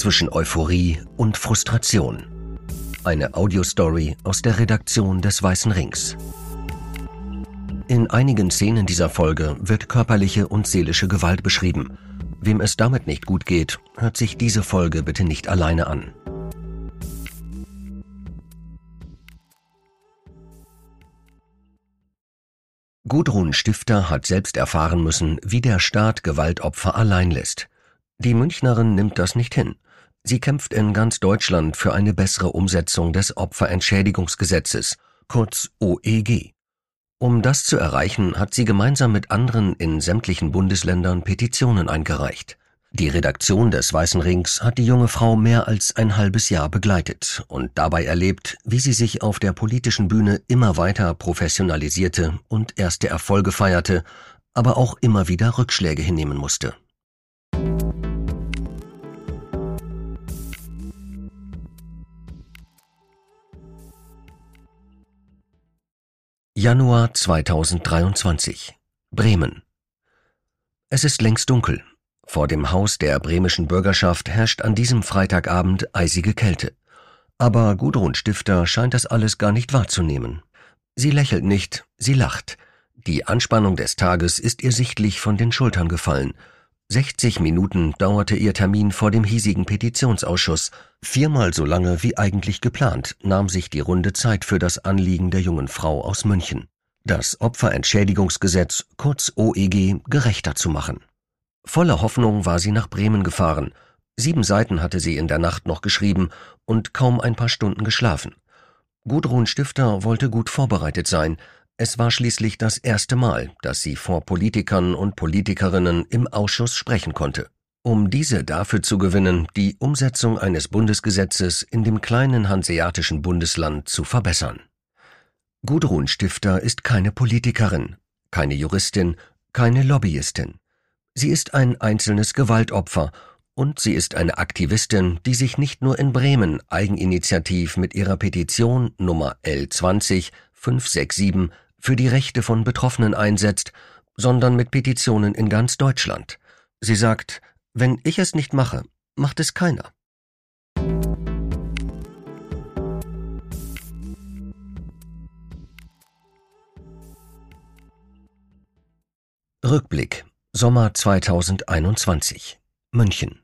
zwischen Euphorie und Frustration. Eine Audiostory aus der Redaktion des Weißen Rings. In einigen Szenen dieser Folge wird körperliche und seelische Gewalt beschrieben. Wem es damit nicht gut geht, hört sich diese Folge bitte nicht alleine an. Gudrun Stifter hat selbst erfahren müssen, wie der Staat Gewaltopfer allein lässt. Die Münchnerin nimmt das nicht hin. Sie kämpft in ganz Deutschland für eine bessere Umsetzung des Opferentschädigungsgesetzes, kurz OEG. Um das zu erreichen, hat sie gemeinsam mit anderen in sämtlichen Bundesländern Petitionen eingereicht. Die Redaktion des Weißen Rings hat die junge Frau mehr als ein halbes Jahr begleitet und dabei erlebt, wie sie sich auf der politischen Bühne immer weiter professionalisierte und erste Erfolge feierte, aber auch immer wieder Rückschläge hinnehmen musste. Januar 2023 Bremen Es ist längst dunkel. Vor dem Haus der bremischen Bürgerschaft herrscht an diesem Freitagabend eisige Kälte. Aber Gudrun Stifter scheint das alles gar nicht wahrzunehmen. Sie lächelt nicht, sie lacht. Die Anspannung des Tages ist ihr sichtlich von den Schultern gefallen. 60 Minuten dauerte ihr Termin vor dem hiesigen Petitionsausschuss. Viermal so lange wie eigentlich geplant nahm sich die runde Zeit für das Anliegen der jungen Frau aus München. Das Opferentschädigungsgesetz, kurz OEG, gerechter zu machen. Voller Hoffnung war sie nach Bremen gefahren. Sieben Seiten hatte sie in der Nacht noch geschrieben und kaum ein paar Stunden geschlafen. Gudrun Stifter wollte gut vorbereitet sein. Es war schließlich das erste Mal, dass sie vor Politikern und Politikerinnen im Ausschuss sprechen konnte. Um diese dafür zu gewinnen, die Umsetzung eines Bundesgesetzes in dem kleinen hanseatischen Bundesland zu verbessern. Gudrun Stifter ist keine Politikerin, keine Juristin, keine Lobbyistin. Sie ist ein einzelnes Gewaltopfer und sie ist eine Aktivistin, die sich nicht nur in Bremen eigeninitiativ mit ihrer Petition Nummer L20 567 für die Rechte von Betroffenen einsetzt, sondern mit Petitionen in ganz Deutschland. Sie sagt, wenn ich es nicht mache, macht es keiner. Rückblick Sommer 2021 München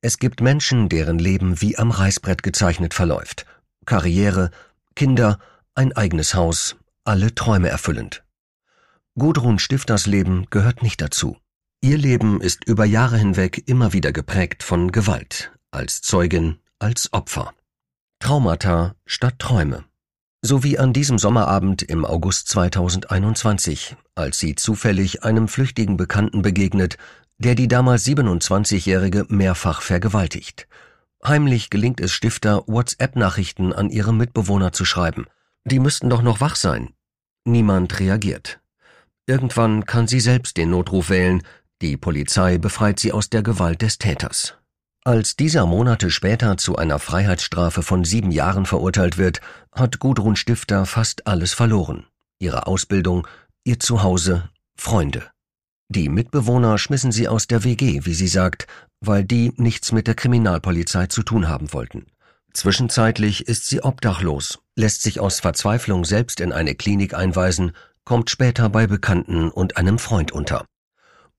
Es gibt Menschen, deren Leben wie am Reißbrett gezeichnet verläuft. Karriere, Kinder, ein eigenes Haus, alle Träume erfüllend. Gudrun Stifters Leben gehört nicht dazu. Ihr Leben ist über Jahre hinweg immer wieder geprägt von Gewalt, als Zeugin, als Opfer. Traumata statt Träume. So wie an diesem Sommerabend im August 2021, als sie zufällig einem flüchtigen Bekannten begegnet, der die damals 27-Jährige mehrfach vergewaltigt. Heimlich gelingt es Stifter, WhatsApp-Nachrichten an ihre Mitbewohner zu schreiben. Die müssten doch noch wach sein. Niemand reagiert. Irgendwann kann sie selbst den Notruf wählen, die Polizei befreit sie aus der Gewalt des Täters. Als dieser Monate später zu einer Freiheitsstrafe von sieben Jahren verurteilt wird, hat Gudrun Stifter fast alles verloren. Ihre Ausbildung, ihr Zuhause, Freunde. Die Mitbewohner schmissen sie aus der WG, wie sie sagt, weil die nichts mit der Kriminalpolizei zu tun haben wollten. Zwischenzeitlich ist sie obdachlos, lässt sich aus Verzweiflung selbst in eine Klinik einweisen, kommt später bei Bekannten und einem Freund unter.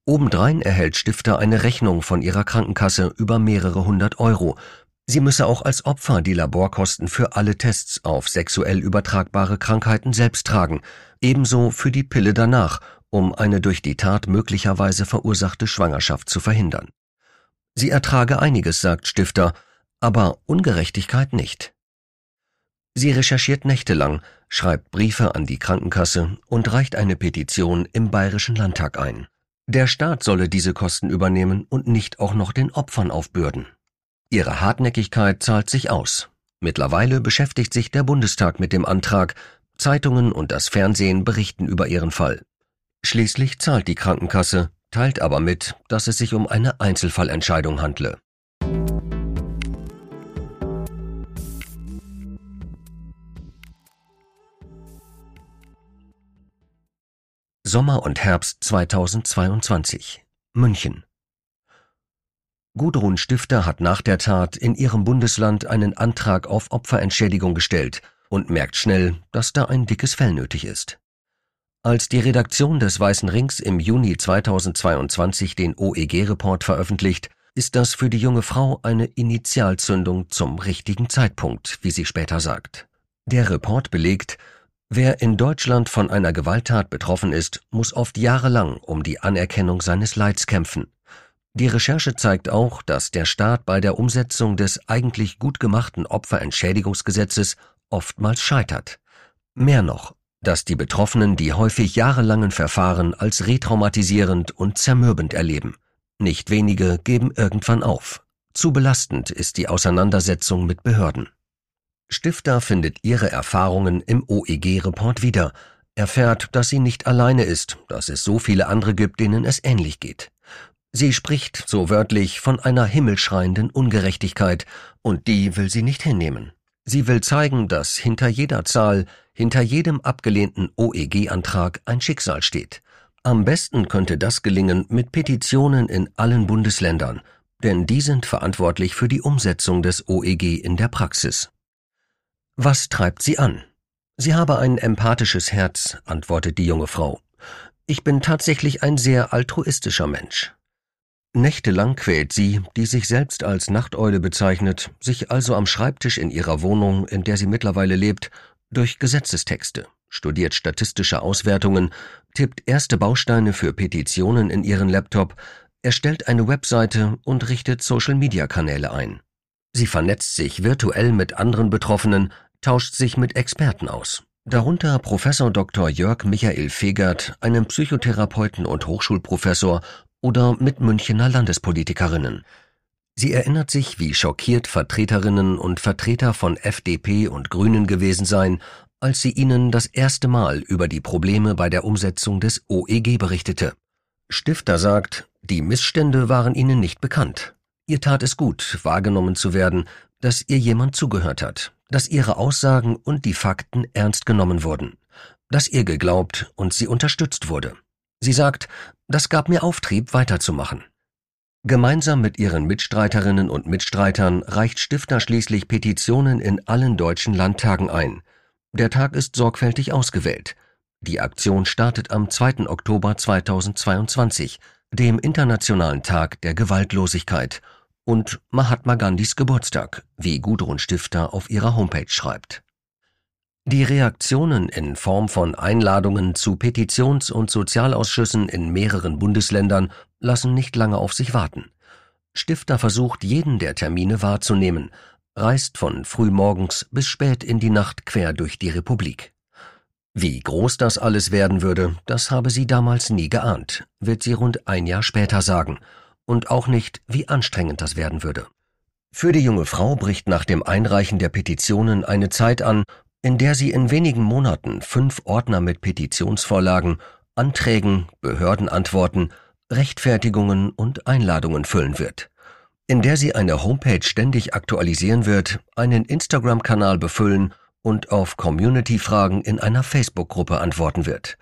Obendrein erhält Stifter eine Rechnung von ihrer Krankenkasse über mehrere hundert Euro. Sie müsse auch als Opfer die Laborkosten für alle Tests auf sexuell übertragbare Krankheiten selbst tragen, ebenso für die Pille danach, um eine durch die Tat möglicherweise verursachte Schwangerschaft zu verhindern. Sie ertrage einiges, sagt Stifter, aber Ungerechtigkeit nicht. Sie recherchiert nächtelang, schreibt Briefe an die Krankenkasse und reicht eine Petition im Bayerischen Landtag ein. Der Staat solle diese Kosten übernehmen und nicht auch noch den Opfern aufbürden. Ihre Hartnäckigkeit zahlt sich aus. Mittlerweile beschäftigt sich der Bundestag mit dem Antrag, Zeitungen und das Fernsehen berichten über ihren Fall. Schließlich zahlt die Krankenkasse, teilt aber mit, dass es sich um eine Einzelfallentscheidung handle. Sommer und Herbst 2022 München Gudrun Stifter hat nach der Tat in ihrem Bundesland einen Antrag auf Opferentschädigung gestellt und merkt schnell, dass da ein dickes Fell nötig ist. Als die Redaktion des Weißen Rings im Juni 2022 den OEG-Report veröffentlicht, ist das für die junge Frau eine Initialzündung zum richtigen Zeitpunkt, wie sie später sagt. Der Report belegt, wer in Deutschland von einer Gewalttat betroffen ist, muss oft jahrelang um die Anerkennung seines Leids kämpfen. Die Recherche zeigt auch, dass der Staat bei der Umsetzung des eigentlich gut gemachten Opferentschädigungsgesetzes oftmals scheitert. Mehr noch, dass die Betroffenen die häufig jahrelangen Verfahren als retraumatisierend und zermürbend erleben. Nicht wenige geben irgendwann auf. Zu belastend ist die Auseinandersetzung mit Behörden. Stifter findet ihre Erfahrungen im OEG-Report wieder, erfährt, dass sie nicht alleine ist, dass es so viele andere gibt, denen es ähnlich geht. Sie spricht, so wörtlich, von einer himmelschreienden Ungerechtigkeit, und die will sie nicht hinnehmen. Sie will zeigen, dass hinter jeder Zahl, hinter jedem abgelehnten OEG-Antrag ein Schicksal steht, am besten könnte das gelingen mit Petitionen in allen Bundesländern, denn die sind verantwortlich für die Umsetzung des OEG in der Praxis. Was treibt sie an? Sie habe ein empathisches Herz, antwortet die junge Frau. Ich bin tatsächlich ein sehr altruistischer Mensch. Nächtelang quält sie, die sich selbst als Nachteule bezeichnet, sich also am Schreibtisch in ihrer Wohnung, in der sie mittlerweile lebt, durch Gesetzestexte studiert statistische Auswertungen, tippt erste Bausteine für Petitionen in ihren Laptop, erstellt eine Webseite und richtet Social-Media-Kanäle ein. Sie vernetzt sich virtuell mit anderen Betroffenen, tauscht sich mit Experten aus. Darunter Professor Dr. Jörg Michael Fegert, einem Psychotherapeuten und Hochschulprofessor oder mit Münchener Landespolitikerinnen. Sie erinnert sich, wie schockiert Vertreterinnen und Vertreter von FDP und Grünen gewesen seien, als sie ihnen das erste Mal über die Probleme bei der Umsetzung des OEG berichtete. Stifter sagt, die Missstände waren ihnen nicht bekannt. Ihr tat es gut, wahrgenommen zu werden, dass ihr jemand zugehört hat, dass ihre Aussagen und die Fakten ernst genommen wurden, dass ihr geglaubt und sie unterstützt wurde. Sie sagt, das gab mir Auftrieb, weiterzumachen. Gemeinsam mit ihren Mitstreiterinnen und Mitstreitern reicht Stifter schließlich Petitionen in allen deutschen Landtagen ein, der Tag ist sorgfältig ausgewählt. Die Aktion startet am 2. Oktober 2022, dem Internationalen Tag der Gewaltlosigkeit und Mahatma Gandhis Geburtstag, wie Gudrun Stifter auf ihrer Homepage schreibt. Die Reaktionen in Form von Einladungen zu Petitions- und Sozialausschüssen in mehreren Bundesländern lassen nicht lange auf sich warten. Stifter versucht, jeden der Termine wahrzunehmen, reist von frühmorgens bis spät in die Nacht quer durch die Republik. Wie groß das alles werden würde, das habe sie damals nie geahnt, wird sie rund ein Jahr später sagen, und auch nicht, wie anstrengend das werden würde. Für die junge Frau bricht nach dem Einreichen der Petitionen eine Zeit an, in der sie in wenigen Monaten fünf Ordner mit Petitionsvorlagen, Anträgen, Behördenantworten, Rechtfertigungen und Einladungen füllen wird in der sie eine Homepage ständig aktualisieren wird, einen Instagram-Kanal befüllen und auf Community-Fragen in einer Facebook-Gruppe antworten wird,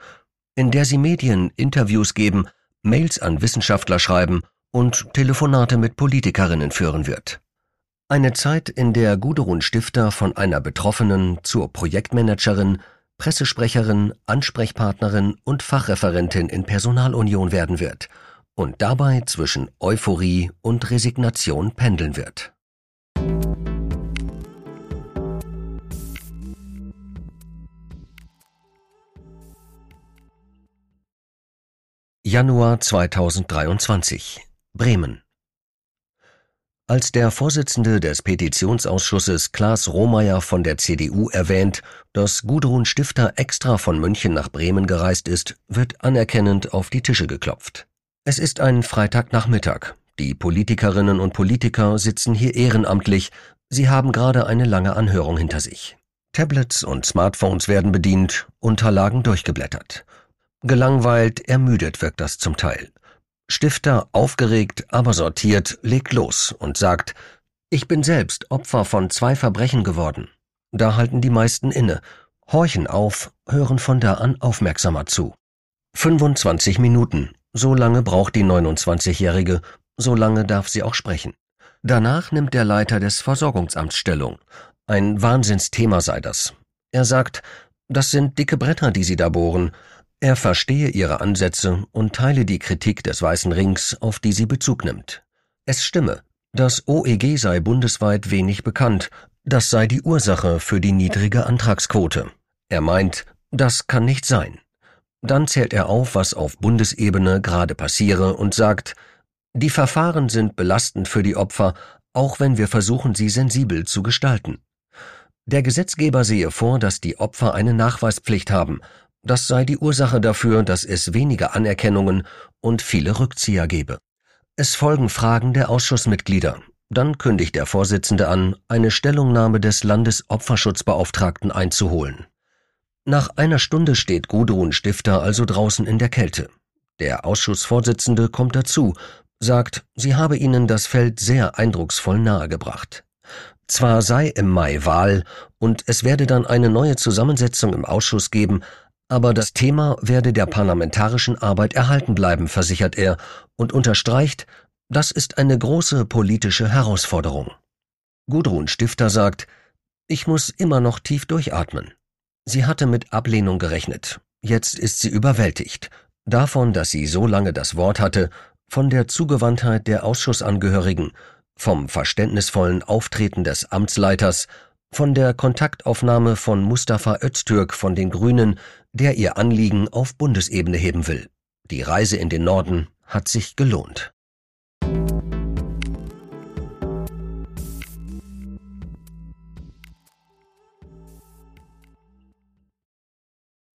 in der sie Medien Interviews geben, Mails an Wissenschaftler schreiben und Telefonate mit Politikerinnen führen wird. Eine Zeit, in der Gudrun Stifter von einer Betroffenen zur Projektmanagerin, Pressesprecherin, Ansprechpartnerin und Fachreferentin in Personalunion werden wird – und dabei zwischen Euphorie und Resignation pendeln wird. Januar 2023 Bremen als der Vorsitzende des Petitionsausschusses Klaas Rohmeier von der CDU erwähnt, dass Gudrun Stifter extra von München nach Bremen gereist ist, wird anerkennend auf die Tische geklopft. Es ist ein Freitagnachmittag. Die Politikerinnen und Politiker sitzen hier ehrenamtlich. Sie haben gerade eine lange Anhörung hinter sich. Tablets und Smartphones werden bedient, Unterlagen durchgeblättert. Gelangweilt, ermüdet wirkt das zum Teil. Stifter, aufgeregt, aber sortiert, legt los und sagt, ich bin selbst Opfer von zwei Verbrechen geworden. Da halten die meisten inne, horchen auf, hören von da an aufmerksamer zu. 25 Minuten, so lange braucht die 29-Jährige, so lange darf sie auch sprechen. Danach nimmt der Leiter des Versorgungsamts Stellung. Ein Wahnsinnsthema sei das. Er sagt, das sind dicke Bretter, die sie da bohren. Er verstehe ihre Ansätze und teile die Kritik des Weißen Rings, auf die sie Bezug nimmt. Es stimme, das OEG sei bundesweit wenig bekannt, das sei die Ursache für die niedrige Antragsquote. Er meint, das kann nicht sein. Dann zählt er auf, was auf Bundesebene gerade passiere und sagt, die Verfahren sind belastend für die Opfer, auch wenn wir versuchen, sie sensibel zu gestalten. Der Gesetzgeber sehe vor, dass die Opfer eine Nachweispflicht haben. Das sei die Ursache dafür, dass es weniger Anerkennungen und viele Rückzieher gebe. Es folgen Fragen der Ausschussmitglieder. Dann kündigt der Vorsitzende an, eine Stellungnahme des Landesopferschutzbeauftragten einzuholen. Nach einer Stunde steht Gudrun Stifter also draußen in der Kälte. Der Ausschussvorsitzende kommt dazu, sagt, sie habe ihnen das Feld sehr eindrucksvoll nahegebracht. Zwar sei im Mai Wahl und es werde dann eine neue Zusammensetzung im Ausschuss geben, aber das Thema werde der parlamentarischen Arbeit erhalten bleiben, versichert er und unterstreicht, das ist eine große politische Herausforderung. Gudrun Stifter sagt, ich muss immer noch tief durchatmen. Sie hatte mit Ablehnung gerechnet. Jetzt ist sie überwältigt. Davon, dass sie so lange das Wort hatte, von der Zugewandtheit der Ausschussangehörigen, vom verständnisvollen Auftreten des Amtsleiters von der Kontaktaufnahme von Mustafa Öztürk von den Grünen, der ihr Anliegen auf Bundesebene heben will. Die Reise in den Norden hat sich gelohnt.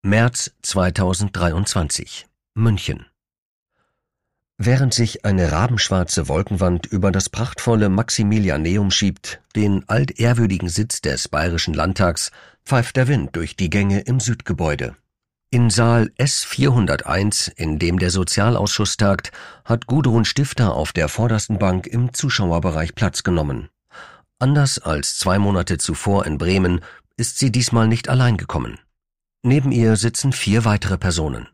März 2023 München Während sich eine rabenschwarze Wolkenwand über das prachtvolle Maximilianeum schiebt, den altehrwürdigen Sitz des Bayerischen Landtags, pfeift der Wind durch die Gänge im Südgebäude. In Saal S401, in dem der Sozialausschuss tagt, hat Gudrun Stifter auf der vordersten Bank im Zuschauerbereich Platz genommen. Anders als zwei Monate zuvor in Bremen ist sie diesmal nicht allein gekommen. Neben ihr sitzen vier weitere Personen.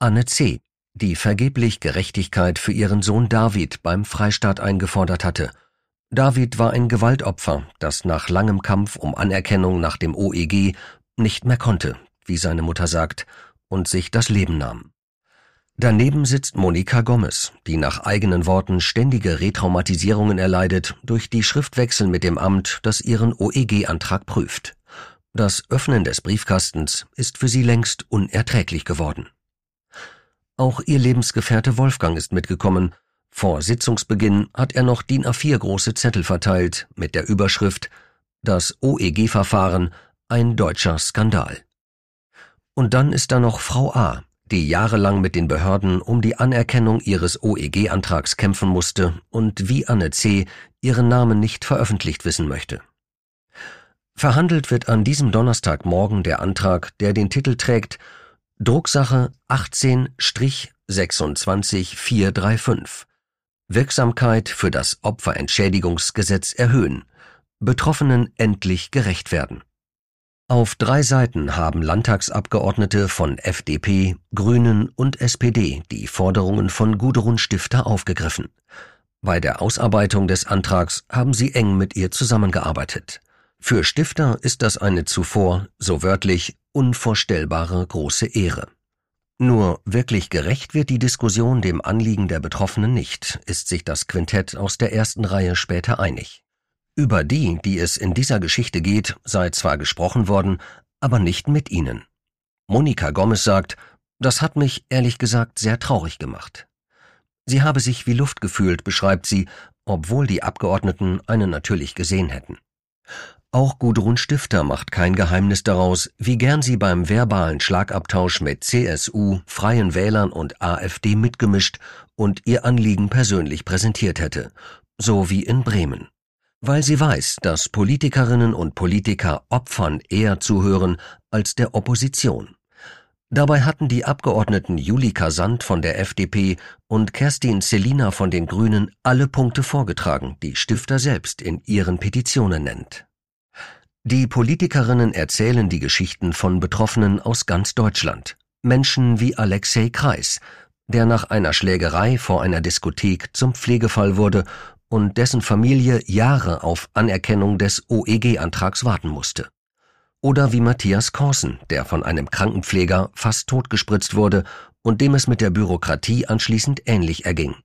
Anne C., die vergeblich Gerechtigkeit für ihren Sohn David beim Freistaat eingefordert hatte. David war ein Gewaltopfer, das nach langem Kampf um Anerkennung nach dem OEG nicht mehr konnte, wie seine Mutter sagt, und sich das Leben nahm. Daneben sitzt Monika Gomez, die nach eigenen Worten ständige Retraumatisierungen erleidet durch die Schriftwechsel mit dem Amt, das ihren OEG-Antrag prüft. Das Öffnen des Briefkastens ist für sie längst unerträglich geworden. Auch ihr Lebensgefährte Wolfgang ist mitgekommen. Vor Sitzungsbeginn hat er noch DIN A4 große Zettel verteilt mit der Überschrift Das OEG-Verfahren ein deutscher Skandal. Und dann ist da noch Frau A., die jahrelang mit den Behörden um die Anerkennung ihres OEG-Antrags kämpfen musste und wie Anne C. ihren Namen nicht veröffentlicht wissen möchte. Verhandelt wird an diesem Donnerstagmorgen der Antrag, der den Titel trägt Drucksache 18-26435 Wirksamkeit für das Opferentschädigungsgesetz erhöhen. Betroffenen endlich gerecht werden. Auf drei Seiten haben Landtagsabgeordnete von FDP, Grünen und SPD die Forderungen von Gudrun Stifter aufgegriffen. Bei der Ausarbeitung des Antrags haben sie eng mit ihr zusammengearbeitet. Für Stifter ist das eine zuvor, so wörtlich, unvorstellbare große Ehre. Nur wirklich gerecht wird die Diskussion dem Anliegen der Betroffenen nicht, ist sich das Quintett aus der ersten Reihe später einig. Über die, die es in dieser Geschichte geht, sei zwar gesprochen worden, aber nicht mit ihnen. Monika Gomez sagt, das hat mich ehrlich gesagt sehr traurig gemacht. Sie habe sich wie Luft gefühlt, beschreibt sie, obwohl die Abgeordneten eine natürlich gesehen hätten. Auch Gudrun Stifter macht kein Geheimnis daraus, wie gern sie beim verbalen Schlagabtausch mit CSU, Freien Wählern und AfD mitgemischt und ihr Anliegen persönlich präsentiert hätte, so wie in Bremen. Weil sie weiß, dass Politikerinnen und Politiker Opfern eher zuhören als der Opposition. Dabei hatten die Abgeordneten Julika Sand von der FDP und Kerstin Selina von den Grünen alle Punkte vorgetragen, die Stifter selbst in ihren Petitionen nennt. Die Politikerinnen erzählen die Geschichten von Betroffenen aus ganz Deutschland. Menschen wie Alexei Kreis, der nach einer Schlägerei vor einer Diskothek zum Pflegefall wurde und dessen Familie Jahre auf Anerkennung des OEG-Antrags warten musste. Oder wie Matthias Korsen, der von einem Krankenpfleger fast totgespritzt wurde und dem es mit der Bürokratie anschließend ähnlich erging.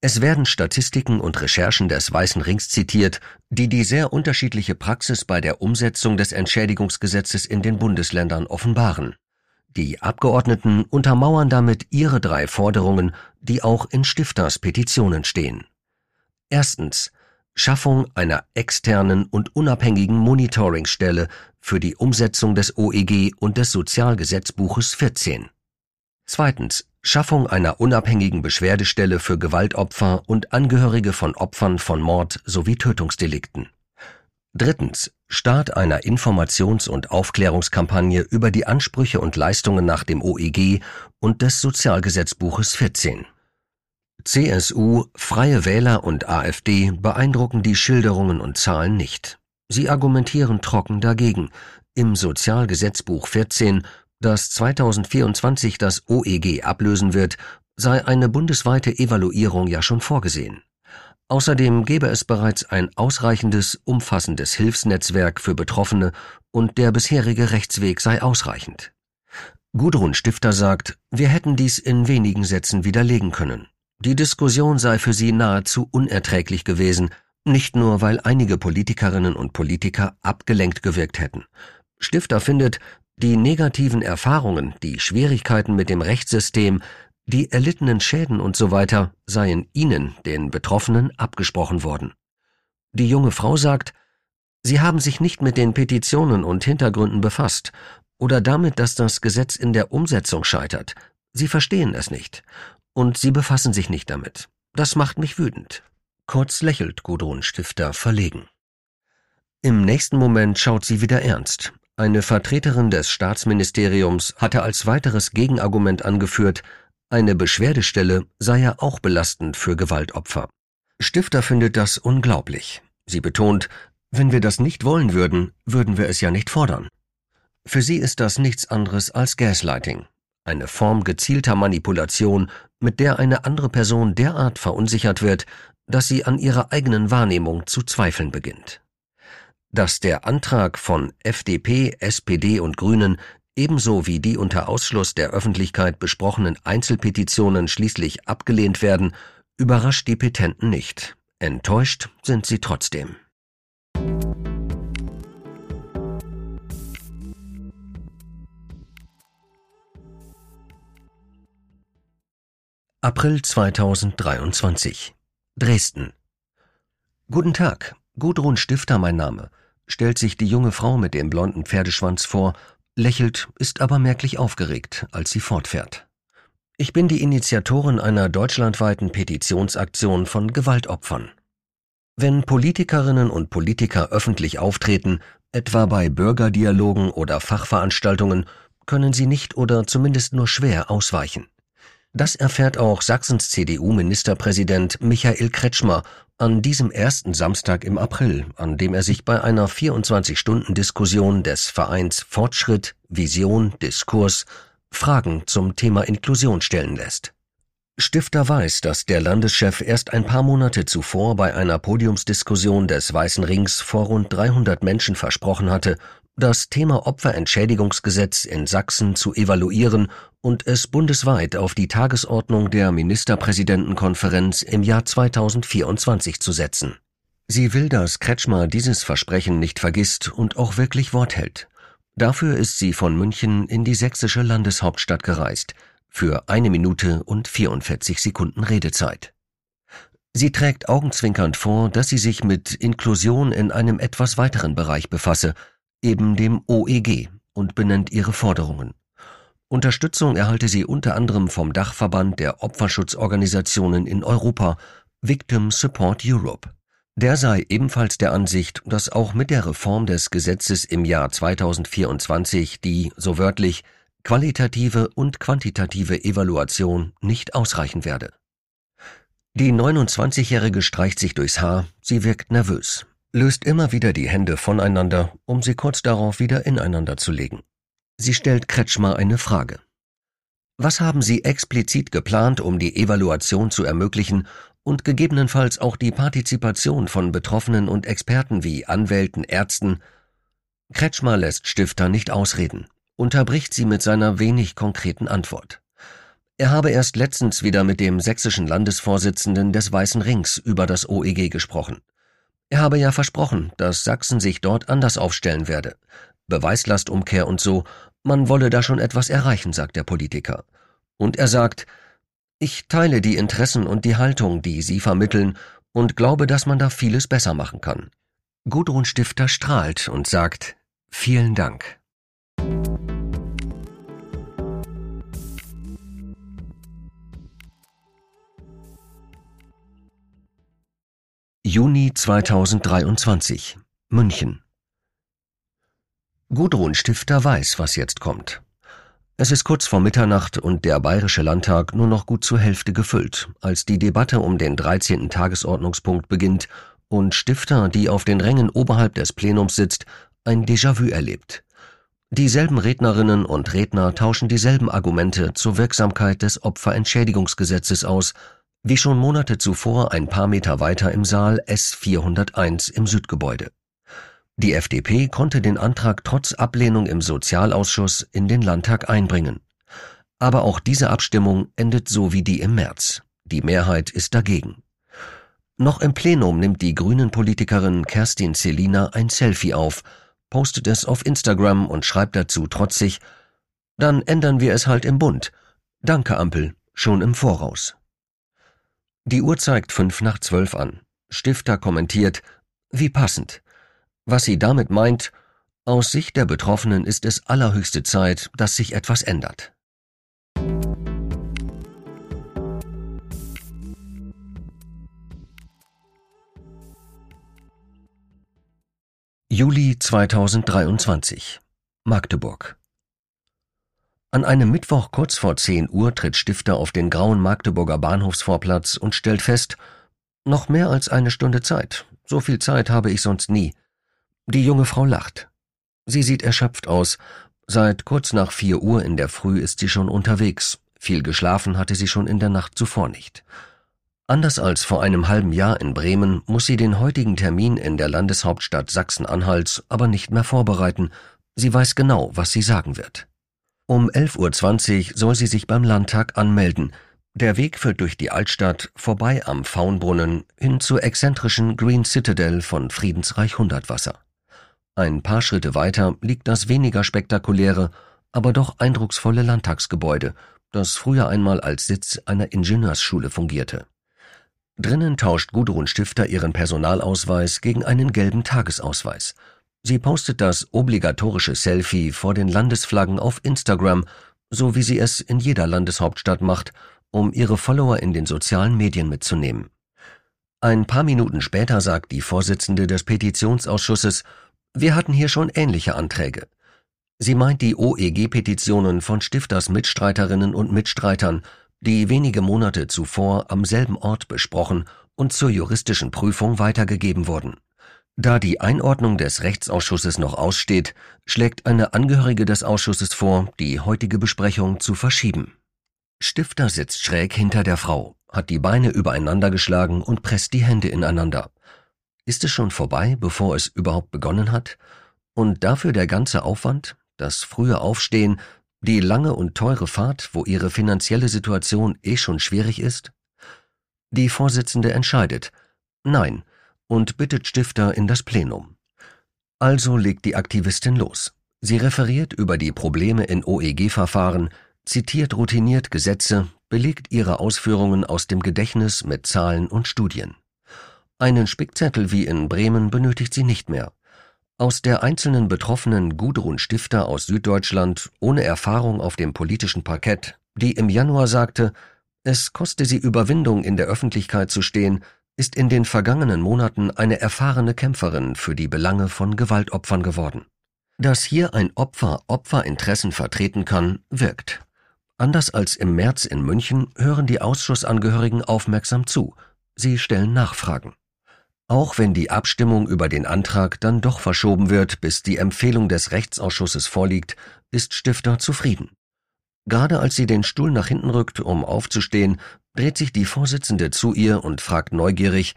Es werden Statistiken und Recherchen des Weißen Rings zitiert, die die sehr unterschiedliche Praxis bei der Umsetzung des Entschädigungsgesetzes in den Bundesländern offenbaren. Die Abgeordneten untermauern damit ihre drei Forderungen, die auch in Stifters Petitionen stehen. Erstens Schaffung einer externen und unabhängigen Monitoringstelle für die Umsetzung des OEG und des Sozialgesetzbuches 14. Zweitens Schaffung einer unabhängigen Beschwerdestelle für Gewaltopfer und Angehörige von Opfern von Mord sowie Tötungsdelikten. Drittens. Start einer Informations- und Aufklärungskampagne über die Ansprüche und Leistungen nach dem OEG und des Sozialgesetzbuches 14. CSU, Freie Wähler und AfD beeindrucken die Schilderungen und Zahlen nicht. Sie argumentieren trocken dagegen. Im Sozialgesetzbuch 14 das 2024 das OEG ablösen wird, sei eine bundesweite Evaluierung ja schon vorgesehen. Außerdem gäbe es bereits ein ausreichendes, umfassendes Hilfsnetzwerk für Betroffene und der bisherige Rechtsweg sei ausreichend. Gudrun Stifter sagt, wir hätten dies in wenigen Sätzen widerlegen können. Die Diskussion sei für sie nahezu unerträglich gewesen, nicht nur weil einige Politikerinnen und Politiker abgelenkt gewirkt hätten. Stifter findet, die negativen Erfahrungen, die Schwierigkeiten mit dem Rechtssystem, die erlittenen Schäden und so weiter seien ihnen, den Betroffenen, abgesprochen worden. Die junge Frau sagt, sie haben sich nicht mit den Petitionen und Hintergründen befasst oder damit, dass das Gesetz in der Umsetzung scheitert. Sie verstehen es nicht und sie befassen sich nicht damit. Das macht mich wütend. Kurz lächelt Gudrun Stifter verlegen. Im nächsten Moment schaut sie wieder ernst. Eine Vertreterin des Staatsministeriums hatte als weiteres Gegenargument angeführt, eine Beschwerdestelle sei ja auch belastend für Gewaltopfer. Stifter findet das unglaublich. Sie betont, wenn wir das nicht wollen würden, würden wir es ja nicht fordern. Für sie ist das nichts anderes als Gaslighting, eine Form gezielter Manipulation, mit der eine andere Person derart verunsichert wird, dass sie an ihrer eigenen Wahrnehmung zu zweifeln beginnt dass der Antrag von FDP, SPD und Grünen ebenso wie die unter Ausschluss der Öffentlichkeit besprochenen Einzelpetitionen schließlich abgelehnt werden, überrascht die Petenten nicht. Enttäuscht sind sie trotzdem. April 2023 Dresden Guten Tag, Gudrun Stifter mein Name stellt sich die junge Frau mit dem blonden Pferdeschwanz vor, lächelt, ist aber merklich aufgeregt, als sie fortfährt. Ich bin die Initiatorin einer deutschlandweiten Petitionsaktion von Gewaltopfern. Wenn Politikerinnen und Politiker öffentlich auftreten, etwa bei Bürgerdialogen oder Fachveranstaltungen, können sie nicht oder zumindest nur schwer ausweichen. Das erfährt auch Sachsens CDU-Ministerpräsident Michael Kretschmer an diesem ersten Samstag im April, an dem er sich bei einer 24-Stunden-Diskussion des Vereins Fortschritt, Vision, Diskurs Fragen zum Thema Inklusion stellen lässt. Stifter weiß, dass der Landeschef erst ein paar Monate zuvor bei einer Podiumsdiskussion des Weißen Rings vor rund 300 Menschen versprochen hatte, das Thema Opferentschädigungsgesetz in Sachsen zu evaluieren und es bundesweit auf die Tagesordnung der Ministerpräsidentenkonferenz im Jahr 2024 zu setzen. Sie will, dass Kretschmer dieses Versprechen nicht vergisst und auch wirklich Wort hält. Dafür ist sie von München in die sächsische Landeshauptstadt gereist, für eine Minute und 44 Sekunden Redezeit. Sie trägt augenzwinkernd vor, dass sie sich mit Inklusion in einem etwas weiteren Bereich befasse, eben dem OEG, und benennt ihre Forderungen. Unterstützung erhalte sie unter anderem vom Dachverband der Opferschutzorganisationen in Europa, Victim Support Europe. Der sei ebenfalls der Ansicht, dass auch mit der Reform des Gesetzes im Jahr 2024 die, so wörtlich, qualitative und quantitative Evaluation nicht ausreichen werde. Die 29-Jährige streicht sich durchs Haar, sie wirkt nervös, löst immer wieder die Hände voneinander, um sie kurz darauf wieder ineinander zu legen. Sie stellt Kretschmer eine Frage. Was haben Sie explizit geplant, um die Evaluation zu ermöglichen und gegebenenfalls auch die Partizipation von Betroffenen und Experten wie Anwälten, Ärzten? Kretschmer lässt Stifter nicht ausreden, unterbricht sie mit seiner wenig konkreten Antwort. Er habe erst letztens wieder mit dem sächsischen Landesvorsitzenden des Weißen Rings über das OEG gesprochen. Er habe ja versprochen, dass Sachsen sich dort anders aufstellen werde. Beweislastumkehr und so, man wolle da schon etwas erreichen, sagt der Politiker. Und er sagt, ich teile die Interessen und die Haltung, die Sie vermitteln, und glaube, dass man da vieles besser machen kann. Gudrun Stifter strahlt und sagt, vielen Dank. Juni 2023 München Gudrun Stifter weiß, was jetzt kommt. Es ist kurz vor Mitternacht und der Bayerische Landtag nur noch gut zur Hälfte gefüllt, als die Debatte um den 13. Tagesordnungspunkt beginnt und Stifter, die auf den Rängen oberhalb des Plenums sitzt, ein Déjà-vu erlebt. Dieselben Rednerinnen und Redner tauschen dieselben Argumente zur Wirksamkeit des Opferentschädigungsgesetzes aus, wie schon Monate zuvor ein paar Meter weiter im Saal S401 im Südgebäude. Die FDP konnte den Antrag trotz Ablehnung im Sozialausschuss in den Landtag einbringen. Aber auch diese Abstimmung endet so wie die im März. Die Mehrheit ist dagegen. Noch im Plenum nimmt die Grünen-Politikerin Kerstin Celina ein Selfie auf, postet es auf Instagram und schreibt dazu trotzig, dann ändern wir es halt im Bund. Danke, Ampel, schon im Voraus. Die Uhr zeigt fünf nach zwölf an. Stifter kommentiert, wie passend. Was sie damit meint, aus Sicht der Betroffenen ist es allerhöchste Zeit, dass sich etwas ändert. Juli 2023 Magdeburg an einem Mittwoch kurz vor 10 Uhr tritt Stifter auf den grauen Magdeburger Bahnhofsvorplatz und stellt fest, noch mehr als eine Stunde Zeit. So viel Zeit habe ich sonst nie. Die junge Frau lacht. Sie sieht erschöpft aus. Seit kurz nach vier Uhr in der Früh ist sie schon unterwegs. Viel geschlafen hatte sie schon in der Nacht zuvor nicht. Anders als vor einem halben Jahr in Bremen muss sie den heutigen Termin in der Landeshauptstadt Sachsen-Anhalts aber nicht mehr vorbereiten. Sie weiß genau, was sie sagen wird. Um 11.20 Uhr soll sie sich beim Landtag anmelden. Der Weg führt durch die Altstadt, vorbei am Faunbrunnen, hin zur exzentrischen Green Citadel von Friedensreich Hundertwasser. Ein paar Schritte weiter liegt das weniger spektakuläre, aber doch eindrucksvolle Landtagsgebäude, das früher einmal als Sitz einer Ingenieursschule fungierte. Drinnen tauscht Gudrun Stifter ihren Personalausweis gegen einen gelben Tagesausweis – Sie postet das obligatorische Selfie vor den Landesflaggen auf Instagram, so wie sie es in jeder Landeshauptstadt macht, um ihre Follower in den sozialen Medien mitzunehmen. Ein paar Minuten später sagt die Vorsitzende des Petitionsausschusses, wir hatten hier schon ähnliche Anträge. Sie meint die OEG-Petitionen von Stifters Mitstreiterinnen und Mitstreitern, die wenige Monate zuvor am selben Ort besprochen und zur juristischen Prüfung weitergegeben wurden. Da die Einordnung des Rechtsausschusses noch aussteht, schlägt eine Angehörige des Ausschusses vor, die heutige Besprechung zu verschieben. Stifter sitzt schräg hinter der Frau, hat die Beine übereinander geschlagen und presst die Hände ineinander. Ist es schon vorbei, bevor es überhaupt begonnen hat? Und dafür der ganze Aufwand, das frühe Aufstehen, die lange und teure Fahrt, wo ihre finanzielle Situation eh schon schwierig ist? Die Vorsitzende entscheidet, nein, und bittet Stifter in das Plenum. Also legt die Aktivistin los. Sie referiert über die Probleme in OEG-Verfahren, zitiert routiniert Gesetze, belegt ihre Ausführungen aus dem Gedächtnis mit Zahlen und Studien. Einen Spickzettel wie in Bremen benötigt sie nicht mehr. Aus der einzelnen Betroffenen Gudrun Stifter aus Süddeutschland, ohne Erfahrung auf dem politischen Parkett, die im Januar sagte, es koste sie Überwindung, in der Öffentlichkeit zu stehen, ist in den vergangenen Monaten eine erfahrene Kämpferin für die Belange von Gewaltopfern geworden. Dass hier ein Opfer Opferinteressen vertreten kann, wirkt. Anders als im März in München hören die Ausschussangehörigen aufmerksam zu. Sie stellen Nachfragen. Auch wenn die Abstimmung über den Antrag dann doch verschoben wird, bis die Empfehlung des Rechtsausschusses vorliegt, ist Stifter zufrieden. Gerade als sie den Stuhl nach hinten rückt, um aufzustehen, dreht sich die Vorsitzende zu ihr und fragt neugierig,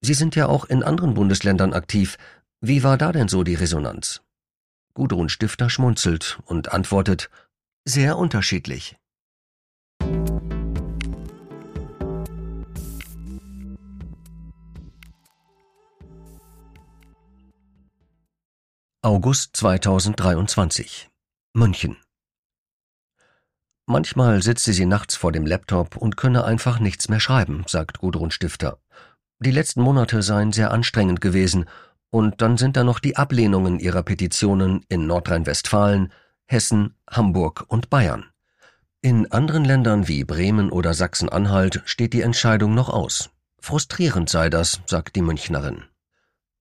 Sie sind ja auch in anderen Bundesländern aktiv. Wie war da denn so die Resonanz? Gudrun Stifter schmunzelt und antwortet, sehr unterschiedlich. August 2023 München Manchmal sitze sie nachts vor dem Laptop und könne einfach nichts mehr schreiben, sagt Gudrun Stifter. Die letzten Monate seien sehr anstrengend gewesen, und dann sind da noch die Ablehnungen ihrer Petitionen in Nordrhein-Westfalen, Hessen, Hamburg und Bayern. In anderen Ländern wie Bremen oder Sachsen-Anhalt steht die Entscheidung noch aus. Frustrierend sei das, sagt die Münchnerin.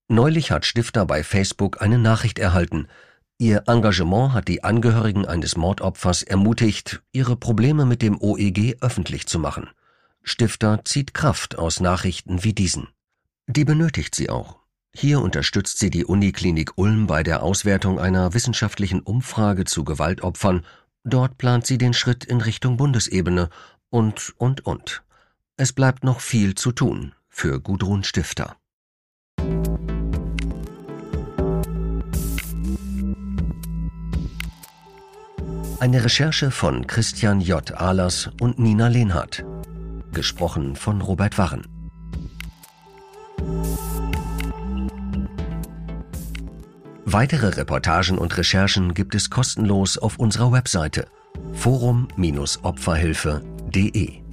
Neulich hat Stifter bei Facebook eine Nachricht erhalten. Ihr Engagement hat die Angehörigen eines Mordopfers ermutigt, ihre Probleme mit dem OEG öffentlich zu machen. Stifter zieht Kraft aus Nachrichten wie diesen. Die benötigt sie auch. Hier unterstützt sie die Uniklinik Ulm bei der Auswertung einer wissenschaftlichen Umfrage zu Gewaltopfern. Dort plant sie den Schritt in Richtung Bundesebene und, und, und. Es bleibt noch viel zu tun für Gudrun Stifter. Eine Recherche von Christian J. Ahlers und Nina Lehnhardt. Gesprochen von Robert Warren. Weitere Reportagen und Recherchen gibt es kostenlos auf unserer Webseite forum-opferhilfe.de.